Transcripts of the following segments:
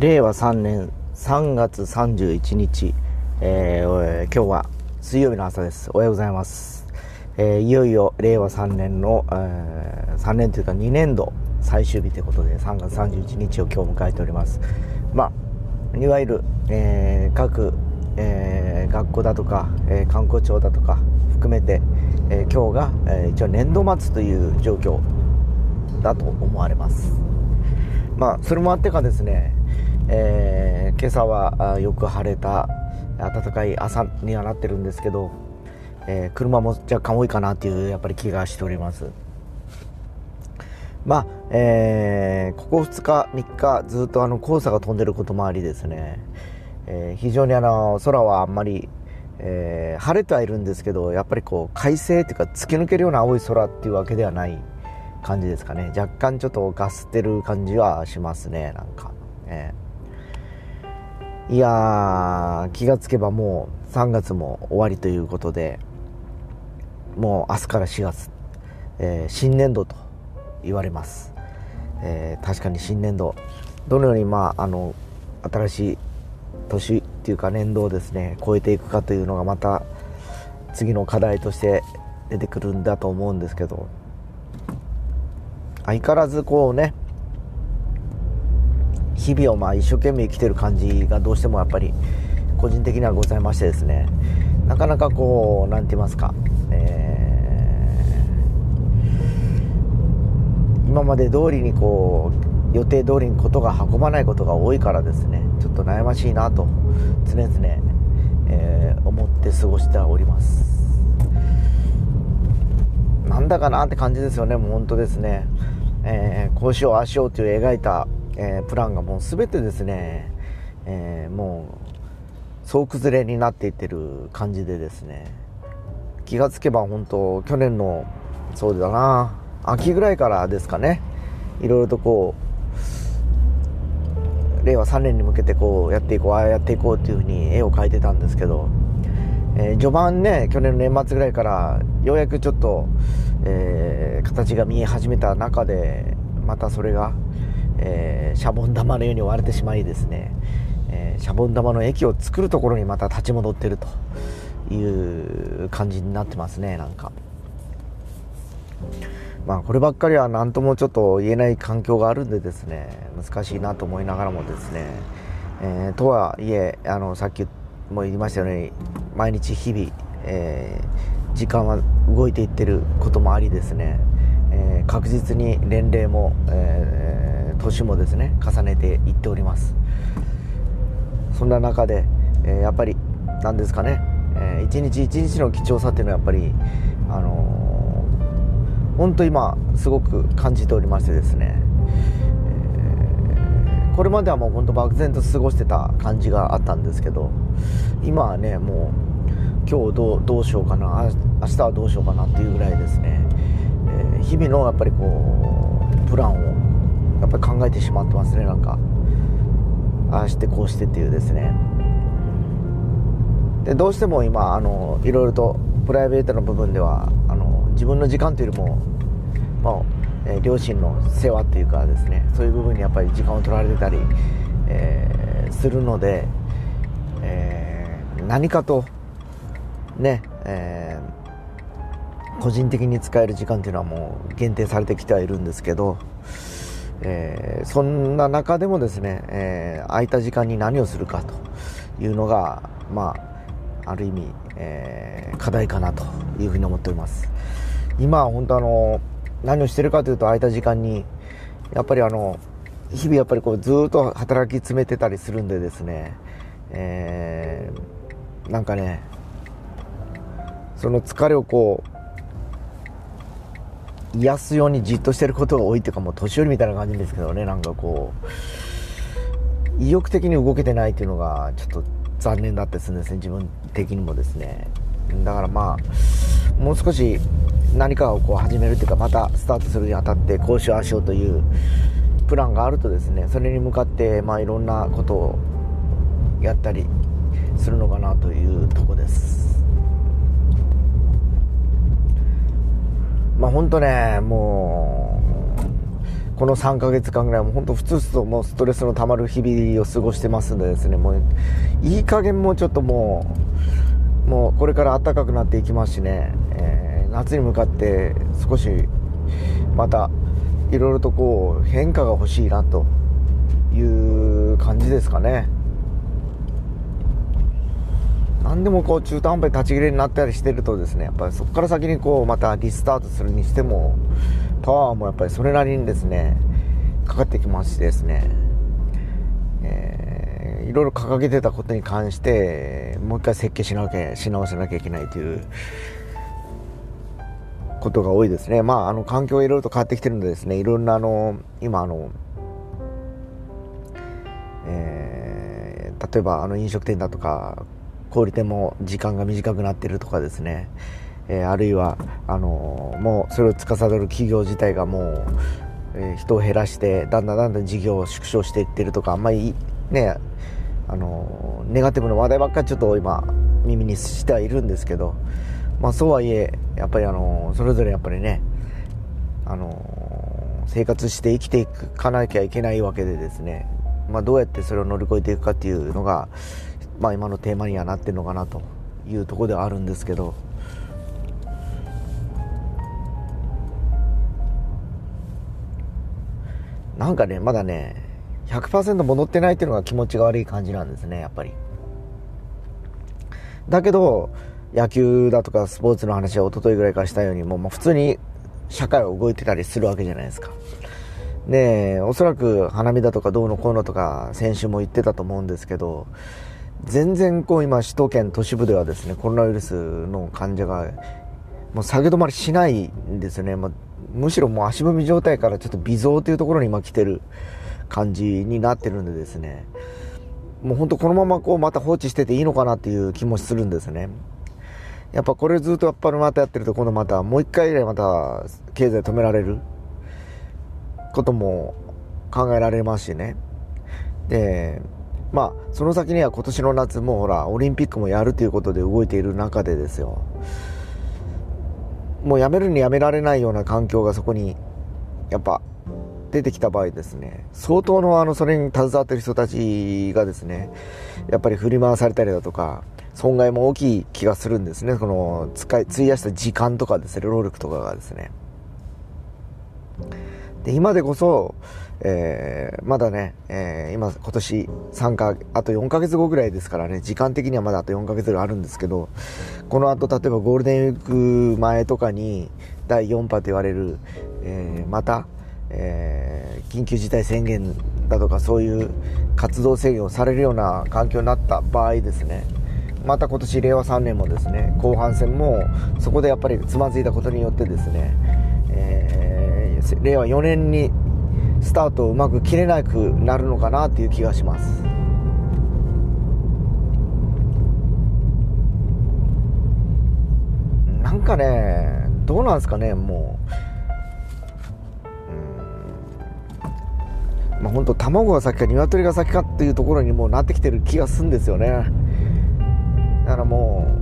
令和3年3月31日、えー、今日は水曜日の朝です。おはようございます、えー、いよいよ令和3年の、えー、3年というか2年度最終日ということで3月31日を今日迎えております。まあいわゆる、えー、各、えー、学校だとか、えー、観光庁だとか含めて、えー、今日が、えー、一応年度末という状況だと思われます。まあそれもあってかですねえー、今朝はよく晴れた暖かい朝にはなってるんですけど、えー、車も若干多いかなというやっぱり気がしております。まあ、えー、ここ2日3日ずっとあの黄砂が飛んでることもありですね、え、非常にあの空はあんまり、えー、晴れてはいるんですけどやっぱりこう快晴というか突き抜けるような青い空っていうわけではない感じですかね。若干ちょっとガスってる感じはしますねなんか、えいやー、気がつけばもう3月も終わりということで、もう明日から4月、えー、新年度と言われます。えー、確かに新年度、どのように、まあ、あの、新しい年っていうか年度をですね、超えていくかというのがまた次の課題として出てくるんだと思うんですけど、相変わらずこうね、日々をまあ一生懸命生きてる感じがどうしてもやっぱり個人的にはございましてですね。なかなかこう何て言いますか、えー、今まで通りにこう予定通りにことが運ばないことが多いからですね。ちょっと悩ましいなと常々、えー、思って過ごしております。なんだかなって感じですよね。もう本当ですね、えー、こうしようああしようという描いたえー、プランがもう全てですね、えー、もう総崩れになっていってる感じでですね気がつけば本当去年のそうだな秋ぐらいからですかねいろいろとこう令和3年に向けてこうやっていこうああやっていこうっていうふうに絵を描いてたんですけど、えー、序盤ね去年の年末ぐらいからようやくちょっと、えー、形が見え始めた中でまたそれがえー、シャボン玉のように割れてしまいですね、えー、シャボン玉の液を作るところにまた立ち戻ってるという感じになってますねなんか。まあこればっかりは何ともちょっと言えない環境があるんでですね難しいなと思いながらもですね、えー、とはいえあのさっきも言いましたように毎日日々、えー、時間は動いていってることもありですね、えー、確実に年齢も、え年もですね重ねていっております。そんな中で、えー、やっぱり何ですかね、えー、一日一日の貴重さっていうのはやっぱりあのー、本当今すごく感じておりましてですね、えー、これまではもう本当漠然と過ごしてた感じがあったんですけど今はねもう今日どうどうしようかな明日はどうしようかなっていうぐらいですね、えー、日々のやっぱりこうプランをやっぱり考えてしまってますねなんか。ああしてこうしてっていうですね。でどうしても今あのいろいろとプライベートの部分ではあの自分の時間というよりも、まあえー、両親の世話っていうかですね。そういう部分にやっぱり時間を取られてたり、えー、するので、えー、何かとね、え個人的に使える時間っていうのはもう限定されてきてはいるんですけどえー、そんな中でもですね、えー、空いた時間に何をするかというのが、まあ、ある意味、えー、課題かなというふうに思っております。今は本当あの何をしてるかというと空いた時間にやっぱりあの日々やっぱりこうずっと働き詰めてたりするんでですね、えー、なんかねその疲れをこう癒すようにじっとしてることが多いっていうかもう年寄りみたいな感じですけどねなんかこう意欲的に動けてないっていうのがちょっと残念だったりするんですね自分的にもですね。だからまあもう少し何かをこう始めるっていうかまたスタートするにあたってこうしようあしようというプランがあるとですねそれに向かってまあいろんなことをやったりするのかなというとこです。本当ね、もう、この3ヶ月間ぐらいも本当ふつふつともうストレスのたまる日々を過ごしてますんでですねもういい加減もちょっともうもうこれから暖かくなっていきますしね、えー、夏に向かって少しまたいろいろとこう変化が欲しいなという感じですかね。何でもこう中途半端に立ち切れになったりしてるとですねやっぱりそこから先にこうまたリスタートするにしてもパワーもやっぱりそれなりにですねかかってきますしですね、えー、いろいろ掲げてたことに関してもう一回設計しなきゃし直さなきゃいけないということが多いですね。まあ、あの、環境がいろいろと変わってきてるんでですね、いろんなあの、今あの、えー、例えばあの飲食店だとか、小売店も時間が短くなってるとかですね、えー、あるいは、あの、もうそれを司る企業自体がもう、えー、人を減らして、だんだんだんだん事業を縮小していってるとか、あんまりね、あの、ネガティブな話題ばっかりちょっと今、耳にしてはいるんですけど、まあ、そうはいえやっぱりあのそれぞれやっぱりねあの生活して生きていかなきゃいけないわけでですね、まあ、どうやってそれを乗り越えていくかっていうのが、まあ、今のテーマにはなってるのかなというところではあるんですけど。なんかねまだね100%戻ってないっていうのが気持ちが悪い感じなんですねやっぱりだけど野球だとかスポーツの話は一昨日ぐらいからしたようにもう、普通に社会は動いてたりするわけじゃないですか。で、おそらく花見だとかどうのこうのとか先週も言ってたと思うんですけど、全然こう今首都圏都市部ではですね、コロナウイルスの患者がもう下げ止まりしないんですよね。まあ、むしろもう足踏み状態からちょっと微増というところに今来てる感じになってるんでですね、もう本当このままこうまた放置してていいのかなっていう気もするんですね。やっぱこれずっとやっぱりまたやってると今度またもう一回ぐらいまた経済止められることも考えられますしねでまあその先には今年の夏もほらオリンピックもやるということで動いている中でですよもうやめるにやめられないような環境がそこにやっぱ出てきた場合ですね相当のあのそれに携わってる人たちがですねやっぱり振り回されたりだとか損害も大きい気がするんですね。この使い、費やした時間とかですね、労力とかがですね。で、今でこそ、えー、まだね、えー、今、今年3か、あと4ヶ月後ぐらいですからね、時間的にはまだあと4ヶ月ぐらいあるんですけど、この後、例えばゴールデンウィーク前とかに、第4波と言われる、えー、また、え、緊急事態宣言だとかそういう活動制限をされるような環境になった場合ですね、また今年令和3年もですね後半戦もそこでやっぱりつまずいたことによってですね、え、令和4年にスタートをうまく切れなくなるのかなという気がします。なんかねどうなんですかねもう。まあ本当卵が先か鶏が先かっていうところにもうなってきてる気がするんですよね。だからもう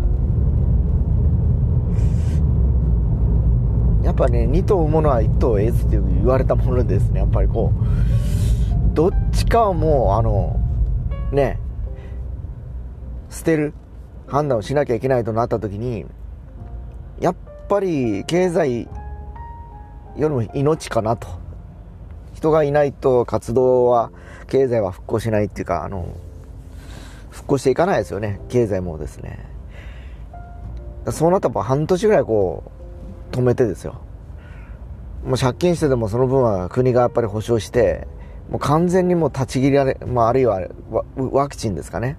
やっぱね2頭産むのは1頭得ずって言われたものですね。やっぱりこうどっちかはもうあのね捨てる判断をしなきゃいけないとなった時にやっぱり経済よりも命かなと。人がいないと活動は経済は復興しないっていうかあの復興していかないですよね。経済もですね。そうなったら半年ぐらいこう止めてですよ。もう借金してでもその分は国がやっぱり保証してもう完全にもう立ち切られ、まあ、あるいはワクチンですかね。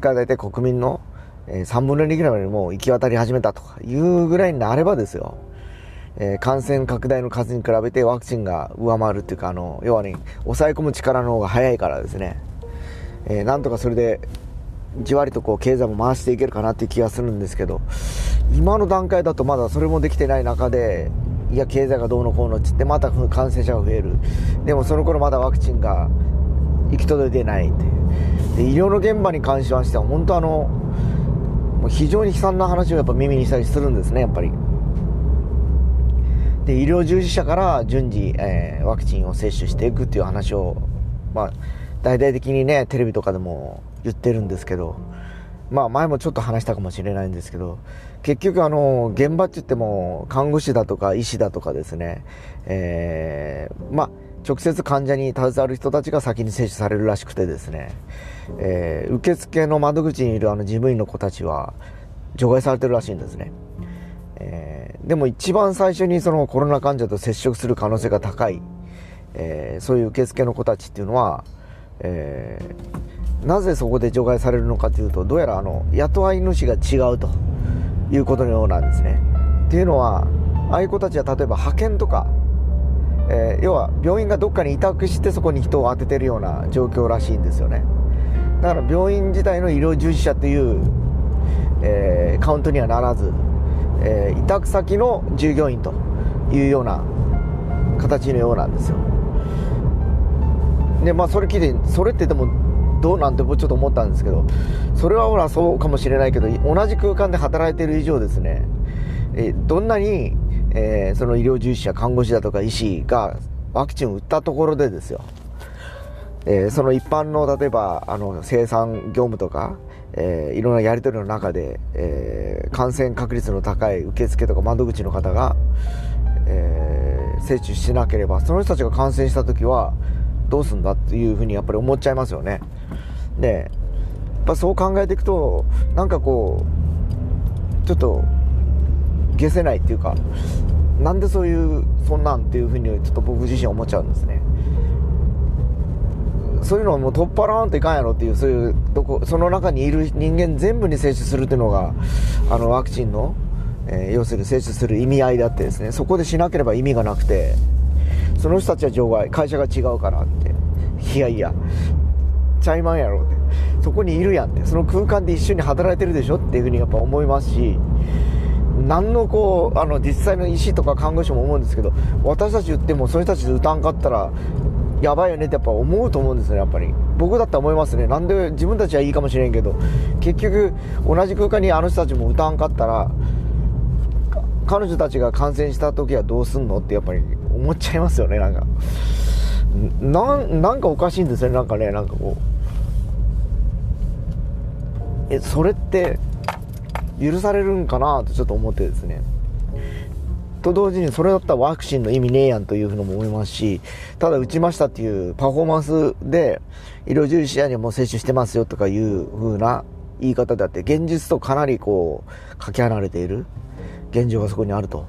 が大体国民の3分の2ぐらいまでもう行き渡り始めたとかいうぐらいになればですよ、えー、感染拡大の数に比べてワクチンが上回るっていうかあの要はね抑え込む力の方が早いからですね、えー、なんとかそれでじわりとこう経済も回していけるかなっていう気がするんですけど今の段階だとまだそれもできてない中でいや経済がどうのこうのっつってまた感染者が増える。でもその頃まだワクチンが行き届いてないっていう。で医療の現場に関しましては本当あのもう非常に悲惨な話をやっぱ耳にしたりするんですねやっぱり。で医療従事者から順次、えー、ワクチンを接種していくっていう話を、まあ、大々的にねテレビとかでも言ってるんですけどまあ前もちょっと話したかもしれないんですけど、結局あの、現場って言っても、看護師だとか医師だとかですね、えー、まあ、直接患者に携わる人たちが先に接種されるらしくてですね、えー、受付の窓口にいるあの事務員の子たちは除外されてるらしいんですね。えー、でも一番最初にそのコロナ患者と接触する可能性が高い、えー、そういう受付の子たちっていうのは、えーなぜそこで除外されるのかというとどうやらあの雇い主が違うということのようなんですね。っていうのはああいう子たちは例えば派遣とか、えー、要は病院がどっかに委託してそこに人を当ててるような状況らしいんですよねだから病院自体の医療従事者という、えー、カウントにはならず、えー、委託先の従業員というような形のようなんですよでまあそれ聞いてそれってでもどうなんてちょっと思ったんですけどそれはほらそうかもしれないけど同じ空間で働いてる以上ですねえどんなに、えー、その医療従事者看護師だとか医師がワクチンを打ったところでですよ、えー、その一般の例えばあの生産業務とか、えー、いろんなやり取りの中で、え感染確率の高い受付とか窓口の方が、え接種しなければその人たちが感染した時はどうすんだっていうふうにやっぱり思っちゃいますよね。で、やっぱそう考えていくと、なんかこう、ちょっと、消せないっていうか、なんでそういう、そんなんっていうふうにちょっと僕自身思っちゃうんですね。そういうのをもう取っ払わんといかんやろっていう、そういう、どこ、その中にいる人間全部に接種するっていうのが、あの、ワクチンの、えー、要するに接種する意味合いだってですね、そこでしなければ意味がなくて、その人たちは除外、会社が違うからって。いやいや、ちゃいまんやろって。そこにいるやんって。その空間で一緒に働いてるでしょっていうふうにやっぱ思いますし、何のこう、あの、実際の医師とか看護師も思うんですけど、私たち言ってもその人たちで歌んかったら、やばいよねってやっぱ思うと思うんですね、やっぱり。僕だったら思いますね。なんで自分たちはいいかもしれんけど、結局、同じ空間にあの人たちも歌わんかったら、彼女たちが感染した時はどうすんのってやっぱり思っちゃいますよね、なんか。な、なんかおかしいんですね、なんかね、なんかこう。え、それって許されるんかなとちょっと思ってですね。と同時にそれだったらワクチンの意味ねえやんというふうにも思いますし、ただ打ちましたっていうパフォーマンスで医療従事者にもう接種してますよとかいう風な言い方であって、現実とかなりこう、かけ離れている現状がそこにあると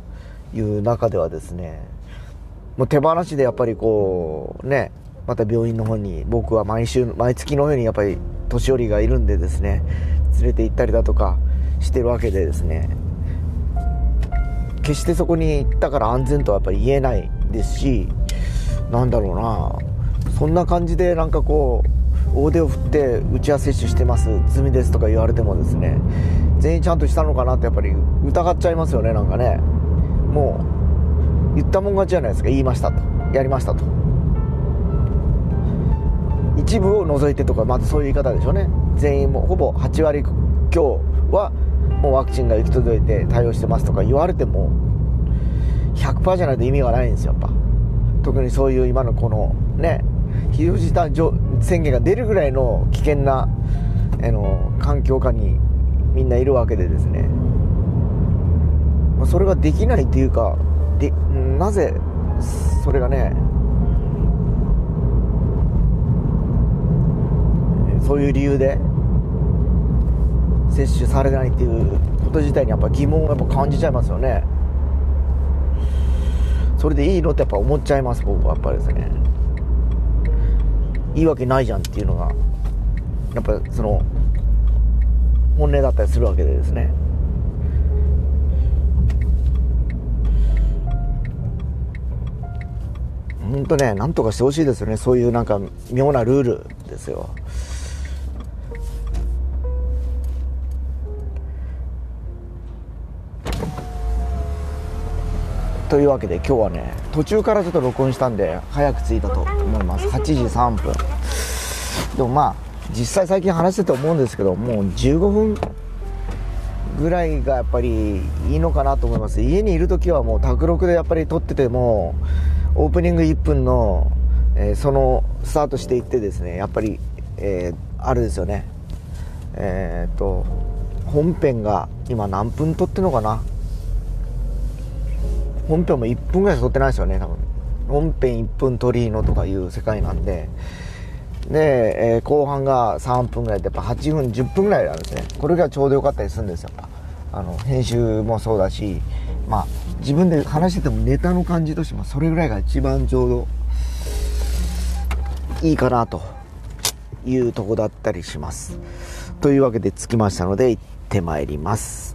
いう中ではですね、もう手放しでやっぱりこう、ね、また病院の方に僕は毎週、毎月のようにやっぱり年寄りがいるんでですね、連れて行ったりだとかしてるわけでですね、決してそこに行ったから安全とはやっぱり言えないですし、なんだろうな、そんな感じでなんかこう、大手を振って打ち合わせしてます、済みですとか言われてもですね、全員ちゃんとしたのかなってやっぱり疑っちゃいますよね、なんかね。もう言ったもん勝ちじゃないですか。言いましたと。やりましたと。一部を除いてとかまずそういう言い方でしょうね。全員もほぼ8割強はもうワクチンが行き届いて対応してますとか言われても100%じゃないと意味がないんですよやっぱ。特にそういう今のこのね非常事態宣言が出るぐらいの危険なあの環境下にみんないるわけでですね。それができないっていうかでなぜそれがねそういう理由で接種されないっていうこと自体にやっぱ疑問をやっぱ感じちゃいますよね。それでいいのってやっぱ思っちゃいます僕はやっぱりですね。いいわけないじゃんっていうのがやっぱその本音だったりするわけでですね。本当ね、なんとかしてほしいですよね。そういうなんか妙なルールですよ。というわけで今日はね途中からちょっと録音したんで早く着いたと思います8時3分でもまあ実際最近話してて思うんですけどもう15分ぐらいがやっぱりいいのかなと思います家にいる時はもう卓録でやっぱり撮っててもオープニング1分の、えー、そのスタートしていってですねやっぱり、えー、あるですよね。えっ、と本編が今何分撮ってんのかな？本編も1分ぐらい撮ってないですよね多分。本編1分撮りのとかいう世界なんで。で、えー、後半が3分ぐらいでやっぱ8分10分ぐらいなんですね。これがちょうどよかったりするんですよ。あの編集もそうだしまあ自分で話しててもネタの感じとしてもそれぐらいが一番ちょうどいいかなというとこだったりします。というわけで着きましたので行ってまいります。